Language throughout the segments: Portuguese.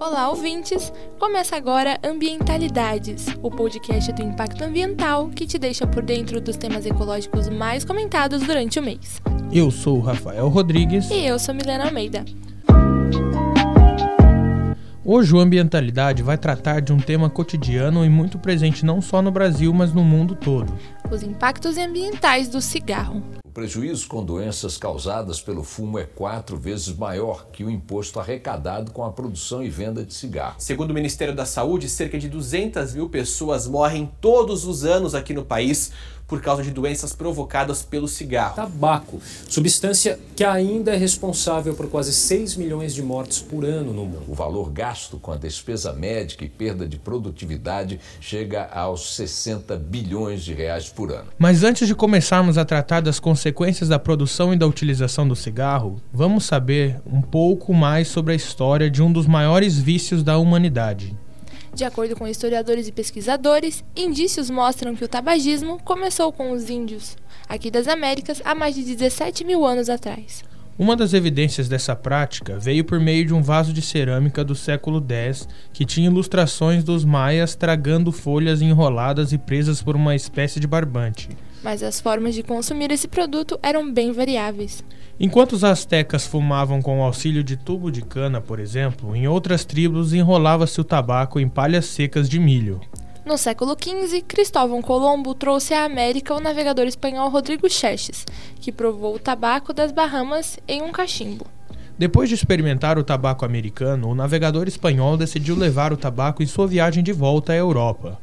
Olá, ouvintes! Começa agora Ambientalidades, o podcast do impacto ambiental que te deixa por dentro dos temas ecológicos mais comentados durante o mês. Eu sou o Rafael Rodrigues. E eu sou Milena Almeida. Hoje o Ambientalidade vai tratar de um tema cotidiano e muito presente não só no Brasil, mas no mundo todo: os impactos ambientais do cigarro. O prejuízo com doenças causadas pelo fumo é quatro vezes maior que o imposto arrecadado com a produção e venda de cigarro. Segundo o Ministério da Saúde, cerca de 200 mil pessoas morrem todos os anos aqui no país por causa de doenças provocadas pelo cigarro. Tabaco, substância que ainda é responsável por quase 6 milhões de mortes por ano no mundo. O valor gasto com a despesa médica e perda de produtividade chega aos 60 bilhões de reais por ano. Mas antes de começarmos a tratar das consequências da produção e da utilização do cigarro, vamos saber um pouco mais sobre a história de um dos maiores vícios da humanidade, de acordo com historiadores e pesquisadores, indícios mostram que o tabagismo começou com os índios, aqui das Américas, há mais de 17 mil anos atrás. Uma das evidências dessa prática veio por meio de um vaso de cerâmica do século X que tinha ilustrações dos maias tragando folhas enroladas e presas por uma espécie de barbante. Mas as formas de consumir esse produto eram bem variáveis. Enquanto os astecas fumavam com o auxílio de tubo de cana, por exemplo, em outras tribos enrolava-se o tabaco em palhas secas de milho. No século XV, Cristóvão Colombo trouxe à América o navegador espanhol Rodrigo Xerxes, que provou o tabaco das Bahamas em um cachimbo. Depois de experimentar o tabaco americano, o navegador espanhol decidiu levar o tabaco em sua viagem de volta à Europa.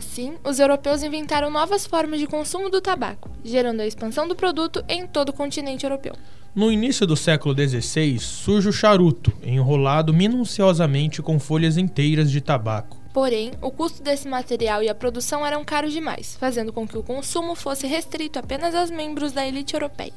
Assim, os europeus inventaram novas formas de consumo do tabaco, gerando a expansão do produto em todo o continente europeu. No início do século XVI, surge o charuto, enrolado minuciosamente com folhas inteiras de tabaco. Porém, o custo desse material e a produção eram caros demais, fazendo com que o consumo fosse restrito apenas aos membros da elite europeia.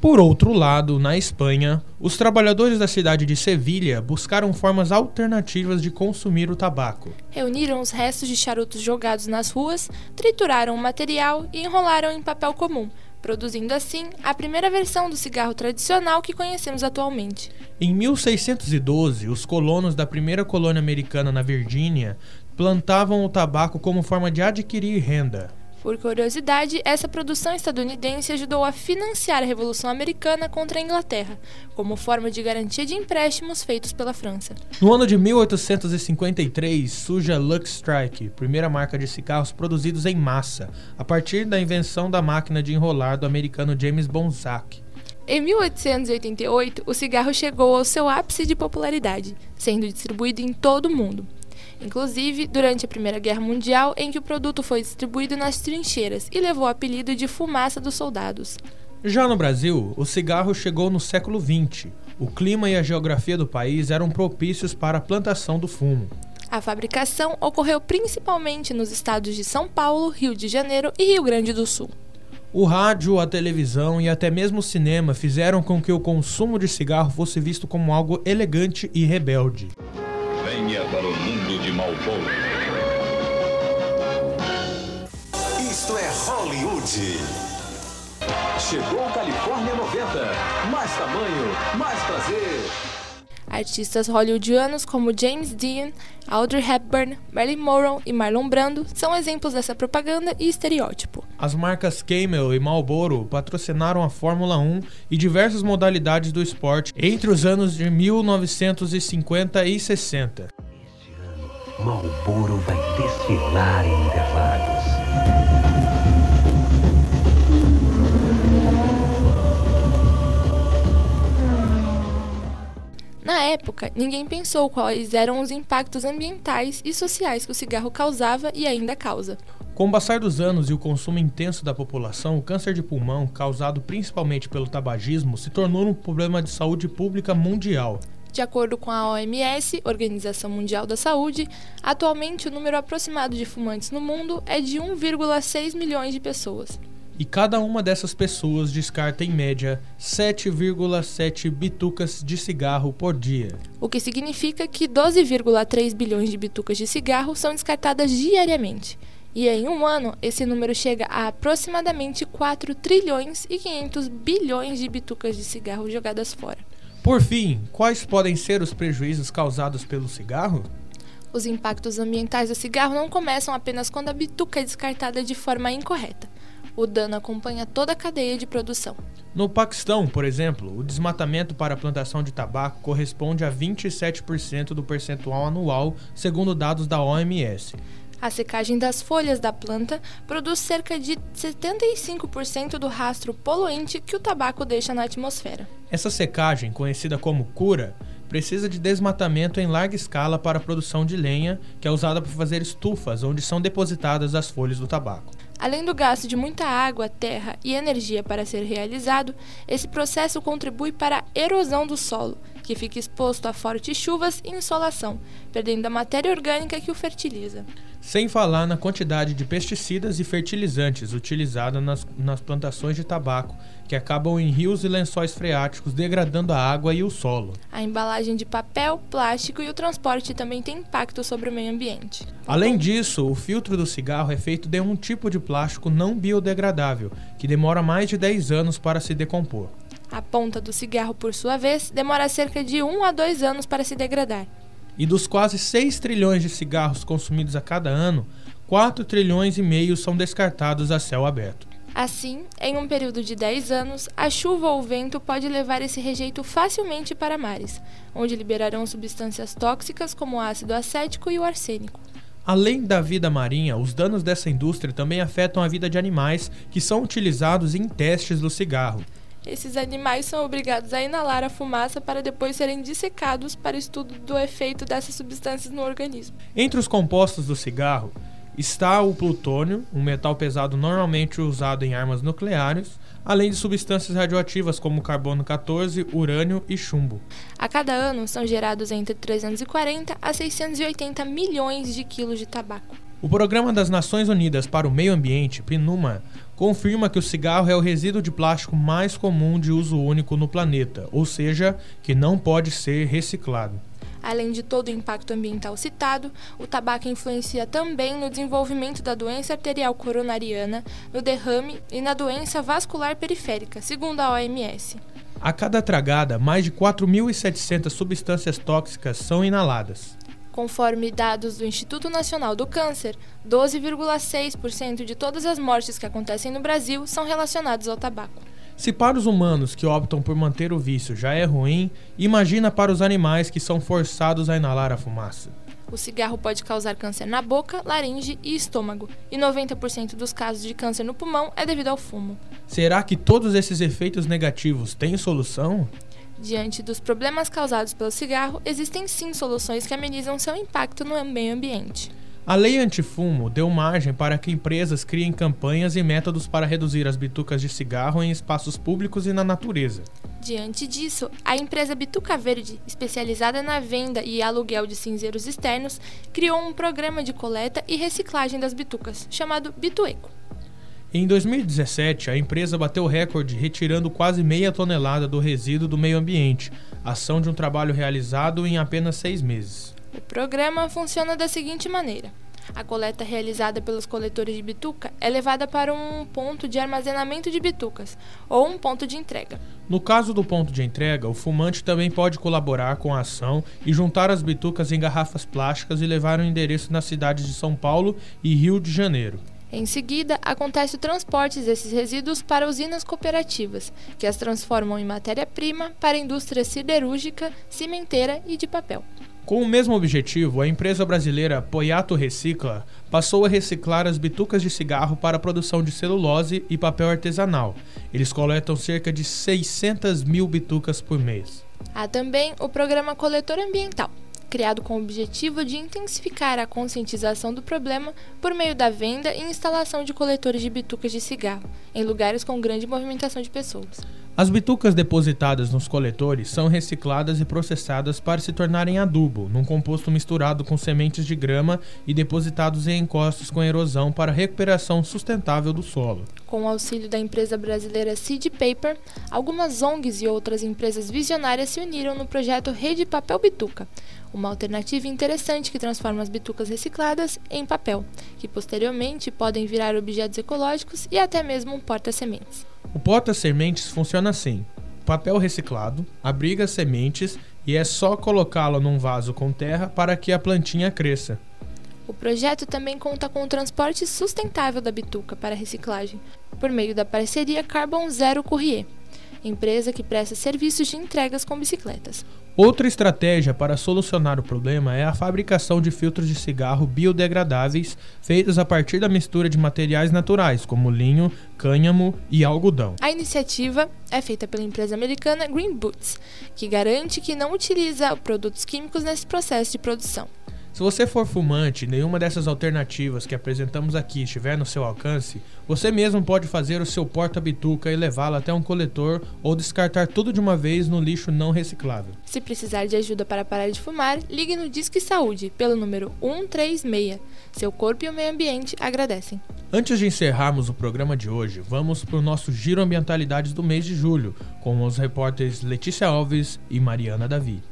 Por outro lado, na Espanha, os trabalhadores da cidade de Sevilha buscaram formas alternativas de consumir o tabaco. Reuniram os restos de charutos jogados nas ruas, trituraram o material e enrolaram em papel comum, produzindo assim a primeira versão do cigarro tradicional que conhecemos atualmente. Em 1612, os colonos da primeira colônia americana na Virgínia plantavam o tabaco como forma de adquirir renda. Por curiosidade, essa produção estadunidense ajudou a financiar a Revolução Americana contra a Inglaterra, como forma de garantia de empréstimos feitos pela França. No ano de 1853, surge a Lux Strike, primeira marca de cigarros produzidos em massa, a partir da invenção da máquina de enrolar do americano James Bonsack. Em 1888, o cigarro chegou ao seu ápice de popularidade, sendo distribuído em todo o mundo inclusive durante a Primeira Guerra Mundial, em que o produto foi distribuído nas trincheiras e levou o apelido de fumaça dos soldados. Já no Brasil, o cigarro chegou no século XX. O clima e a geografia do país eram propícios para a plantação do fumo. A fabricação ocorreu principalmente nos estados de São Paulo, Rio de Janeiro e Rio Grande do Sul. O rádio, a televisão e até mesmo o cinema fizeram com que o consumo de cigarro fosse visto como algo elegante e rebelde. Venha para o Chegou Califórnia 90. Mais tamanho, mais prazer. Artistas hollywoodianos como James Dean, Audrey Hepburn, Marilyn Monroe e Marlon Brando são exemplos dessa propaganda e estereótipo. As marcas Camel e Marlboro patrocinaram a Fórmula 1 e diversas modalidades do esporte entre os anos de 1950 e 60. Este ano, Marlboro vai desfilar em Interlagos. Época, ninguém pensou quais eram os impactos ambientais e sociais que o cigarro causava e ainda causa. Com o passar dos anos e o consumo intenso da população, o câncer de pulmão, causado principalmente pelo tabagismo, se tornou um problema de saúde pública mundial. De acordo com a OMS, Organização Mundial da Saúde, atualmente o número aproximado de fumantes no mundo é de 1,6 milhões de pessoas e cada uma dessas pessoas descarta em média 7,7 bitucas de cigarro por dia. O que significa que 12,3 bilhões de bitucas de cigarro são descartadas diariamente. E em um ano, esse número chega a aproximadamente 4 trilhões e 500 bilhões de bitucas de cigarro jogadas fora. Por fim, quais podem ser os prejuízos causados pelo cigarro? Os impactos ambientais do cigarro não começam apenas quando a bituca é descartada de forma incorreta. O dano acompanha toda a cadeia de produção. No Paquistão, por exemplo, o desmatamento para a plantação de tabaco corresponde a 27% do percentual anual, segundo dados da OMS. A secagem das folhas da planta produz cerca de 75% do rastro poluente que o tabaco deixa na atmosfera. Essa secagem, conhecida como cura, precisa de desmatamento em larga escala para a produção de lenha, que é usada para fazer estufas onde são depositadas as folhas do tabaco. Além do gasto de muita água, terra e energia para ser realizado, esse processo contribui para a erosão do solo, que fica exposto a fortes chuvas e insolação, perdendo a matéria orgânica que o fertiliza. Sem falar na quantidade de pesticidas e fertilizantes utilizados nas, nas plantações de tabaco, que acabam em rios e lençóis freáticos, degradando a água e o solo. A embalagem de papel, plástico e o transporte também tem impacto sobre o meio ambiente. Além disso, o filtro do cigarro é feito de um tipo de plástico não biodegradável, que demora mais de 10 anos para se decompor. A ponta do cigarro, por sua vez, demora cerca de 1 a 2 anos para se degradar. E dos quase 6 trilhões de cigarros consumidos a cada ano, 4 trilhões e meio são descartados a céu aberto. Assim, em um período de 10 anos, a chuva ou o vento pode levar esse rejeito facilmente para mares, onde liberarão substâncias tóxicas como o ácido acético e o arsênico. Além da vida marinha, os danos dessa indústria também afetam a vida de animais que são utilizados em testes do cigarro. Esses animais são obrigados a inalar a fumaça para depois serem dissecados para estudo do efeito dessas substâncias no organismo. Entre os compostos do cigarro está o plutônio, um metal pesado normalmente usado em armas nucleares, além de substâncias radioativas como carbono 14, urânio e chumbo. A cada ano são gerados entre 340 a 680 milhões de quilos de tabaco. O Programa das Nações Unidas para o Meio Ambiente, PNUMA, confirma que o cigarro é o resíduo de plástico mais comum de uso único no planeta, ou seja, que não pode ser reciclado. Além de todo o impacto ambiental citado, o tabaco influencia também no desenvolvimento da doença arterial coronariana, no derrame e na doença vascular periférica, segundo a OMS. A cada tragada, mais de 4.700 substâncias tóxicas são inaladas. Conforme dados do Instituto Nacional do Câncer, 12,6% de todas as mortes que acontecem no Brasil são relacionadas ao tabaco. Se para os humanos que optam por manter o vício já é ruim, imagina para os animais que são forçados a inalar a fumaça. O cigarro pode causar câncer na boca, laringe e estômago, e 90% dos casos de câncer no pulmão é devido ao fumo. Será que todos esses efeitos negativos têm solução? Diante dos problemas causados pelo cigarro, existem sim soluções que amenizam seu impacto no meio ambiente. A lei antifumo deu margem para que empresas criem campanhas e métodos para reduzir as bitucas de cigarro em espaços públicos e na natureza. Diante disso, a empresa Bituca Verde, especializada na venda e aluguel de cinzeiros externos, criou um programa de coleta e reciclagem das bitucas, chamado Bitueco. Em 2017, a empresa bateu o recorde retirando quase meia tonelada do resíduo do meio ambiente, ação de um trabalho realizado em apenas seis meses. O programa funciona da seguinte maneira. A coleta realizada pelos coletores de bituca é levada para um ponto de armazenamento de bitucas ou um ponto de entrega. No caso do ponto de entrega, o fumante também pode colaborar com a ação e juntar as bitucas em garrafas plásticas e levar o um endereço nas cidades de São Paulo e Rio de Janeiro. Em seguida, acontece o transporte desses resíduos para usinas cooperativas, que as transformam em matéria-prima para a indústria siderúrgica, cimenteira e de papel. Com o mesmo objetivo, a empresa brasileira Poyato Recicla passou a reciclar as bitucas de cigarro para a produção de celulose e papel artesanal. Eles coletam cerca de 600 mil bitucas por mês. Há também o programa Coletor Ambiental, criado com o objetivo de intensificar a conscientização do problema por meio da venda e instalação de coletores de bitucas de cigarro em lugares com grande movimentação de pessoas. As bitucas depositadas nos coletores são recicladas e processadas para se tornarem adubo, num composto misturado com sementes de grama e depositados em encostos com erosão para recuperação sustentável do solo. Com o auxílio da empresa brasileira Seed Paper, algumas ONGs e outras empresas visionárias se uniram no projeto Rede Papel Bituca, uma alternativa interessante que transforma as bitucas recicladas em papel, que posteriormente podem virar objetos ecológicos e até mesmo um porta-sementes. O porta-sementes funciona assim. papel reciclado, abriga sementes e é só colocá-lo num vaso com terra para que a plantinha cresça. O projeto também conta com o transporte sustentável da bituca para reciclagem, por meio da parceria Carbon Zero Courrier, empresa que presta serviços de entregas com bicicletas. Outra estratégia para solucionar o problema é a fabricação de filtros de cigarro biodegradáveis feitos a partir da mistura de materiais naturais, como linho, cânhamo e algodão. A iniciativa é feita pela empresa americana Green Boots, que garante que não utiliza produtos químicos nesse processo de produção. Se você for fumante e nenhuma dessas alternativas que apresentamos aqui estiver no seu alcance, você mesmo pode fazer o seu porta-bituca e levá-lo até um coletor ou descartar tudo de uma vez no lixo não reciclável. Se precisar de ajuda para parar de fumar, ligue no Disque Saúde pelo número 136. Seu corpo e o meio ambiente agradecem. Antes de encerrarmos o programa de hoje, vamos para o nosso Giro Ambientalidades do mês de julho, com os repórteres Letícia Alves e Mariana Davi.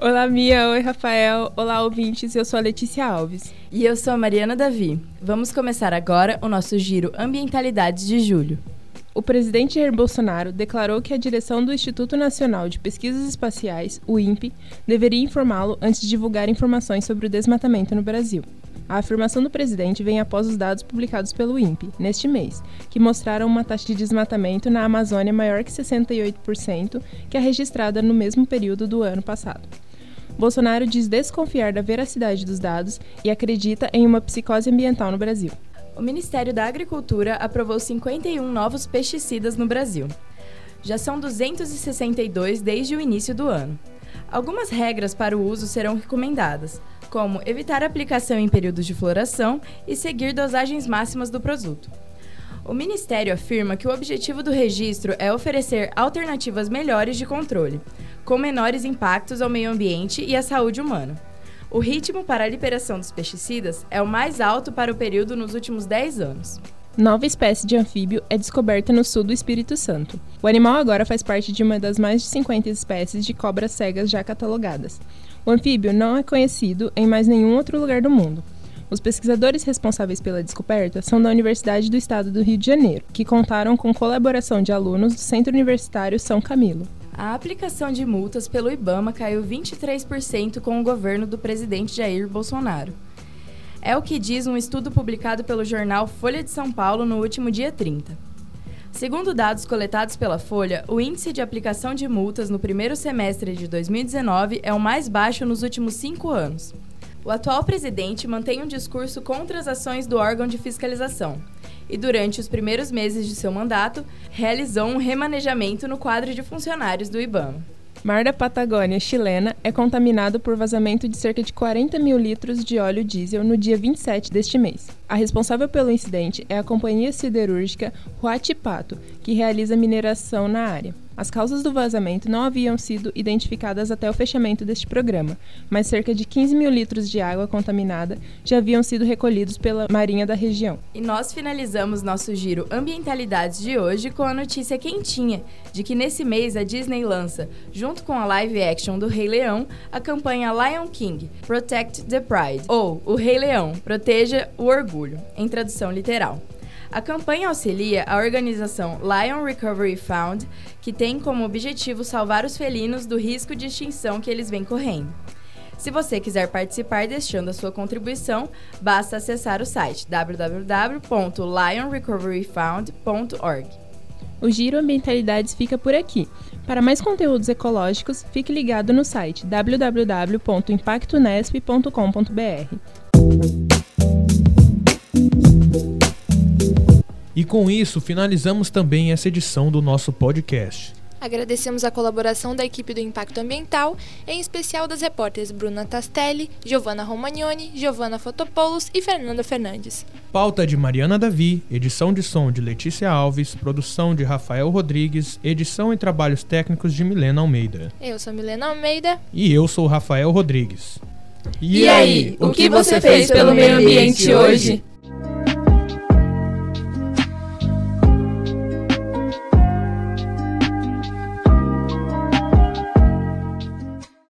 Olá, Mia. Oi, Rafael. Olá, ouvintes. Eu sou a Letícia Alves. E eu sou a Mariana Davi. Vamos começar agora o nosso giro Ambientalidades de julho. O presidente Jair Bolsonaro declarou que a direção do Instituto Nacional de Pesquisas Espaciais, o INPE, deveria informá-lo antes de divulgar informações sobre o desmatamento no Brasil. A afirmação do presidente vem após os dados publicados pelo INPE, neste mês, que mostraram uma taxa de desmatamento na Amazônia maior que 68% que a registrada no mesmo período do ano passado. Bolsonaro diz desconfiar da veracidade dos dados e acredita em uma psicose ambiental no Brasil. O Ministério da Agricultura aprovou 51 novos pesticidas no Brasil. Já são 262 desde o início do ano. Algumas regras para o uso serão recomendadas, como evitar aplicação em períodos de floração e seguir dosagens máximas do produto. O Ministério afirma que o objetivo do registro é oferecer alternativas melhores de controle, com menores impactos ao meio ambiente e à saúde humana. O ritmo para a liberação dos pesticidas é o mais alto para o período nos últimos 10 anos. Nova espécie de anfíbio é descoberta no sul do Espírito Santo. O animal agora faz parte de uma das mais de 50 espécies de cobras cegas já catalogadas. O anfíbio não é conhecido em mais nenhum outro lugar do mundo. Os pesquisadores responsáveis pela descoberta são da Universidade do Estado do Rio de Janeiro, que contaram com colaboração de alunos do Centro Universitário São Camilo. A aplicação de multas pelo IBAMA caiu 23% com o governo do presidente Jair Bolsonaro. É o que diz um estudo publicado pelo jornal Folha de São Paulo no último dia 30. Segundo dados coletados pela Folha, o índice de aplicação de multas no primeiro semestre de 2019 é o mais baixo nos últimos cinco anos. O atual presidente mantém um discurso contra as ações do órgão de fiscalização e, durante os primeiros meses de seu mandato, realizou um remanejamento no quadro de funcionários do IBAMA. Mar da Patagônia chilena é contaminado por vazamento de cerca de 40 mil litros de óleo diesel no dia 27 deste mês. A responsável pelo incidente é a companhia siderúrgica Huachipato, que realiza mineração na área. As causas do vazamento não haviam sido identificadas até o fechamento deste programa, mas cerca de 15 mil litros de água contaminada já haviam sido recolhidos pela Marinha da região. E nós finalizamos nosso giro Ambientalidades de hoje com a notícia quentinha de que nesse mês a Disney lança, junto com a live action do Rei Leão, a campanha Lion King Protect the Pride, ou O Rei Leão Proteja o Orgulho, em tradução literal. A campanha auxilia a organização Lion Recovery Fund, que tem como objetivo salvar os felinos do risco de extinção que eles vêm correndo. Se você quiser participar deixando a sua contribuição, basta acessar o site www.lionrecoveryfund.org. O Giro Ambientalidades fica por aqui. Para mais conteúdos ecológicos, fique ligado no site www.impactonesp.com.br. com isso, finalizamos também essa edição do nosso podcast. Agradecemos a colaboração da equipe do Impacto Ambiental, em especial das repórteres Bruna Tastelli, Giovanna Romagnoni, Giovanna Fotopoulos e Fernanda Fernandes. Pauta de Mariana Davi, edição de som de Letícia Alves, produção de Rafael Rodrigues, edição e trabalhos técnicos de Milena Almeida. Eu sou Milena Almeida. E eu sou Rafael Rodrigues. E, e aí, o que você fez pelo meio ambiente hoje?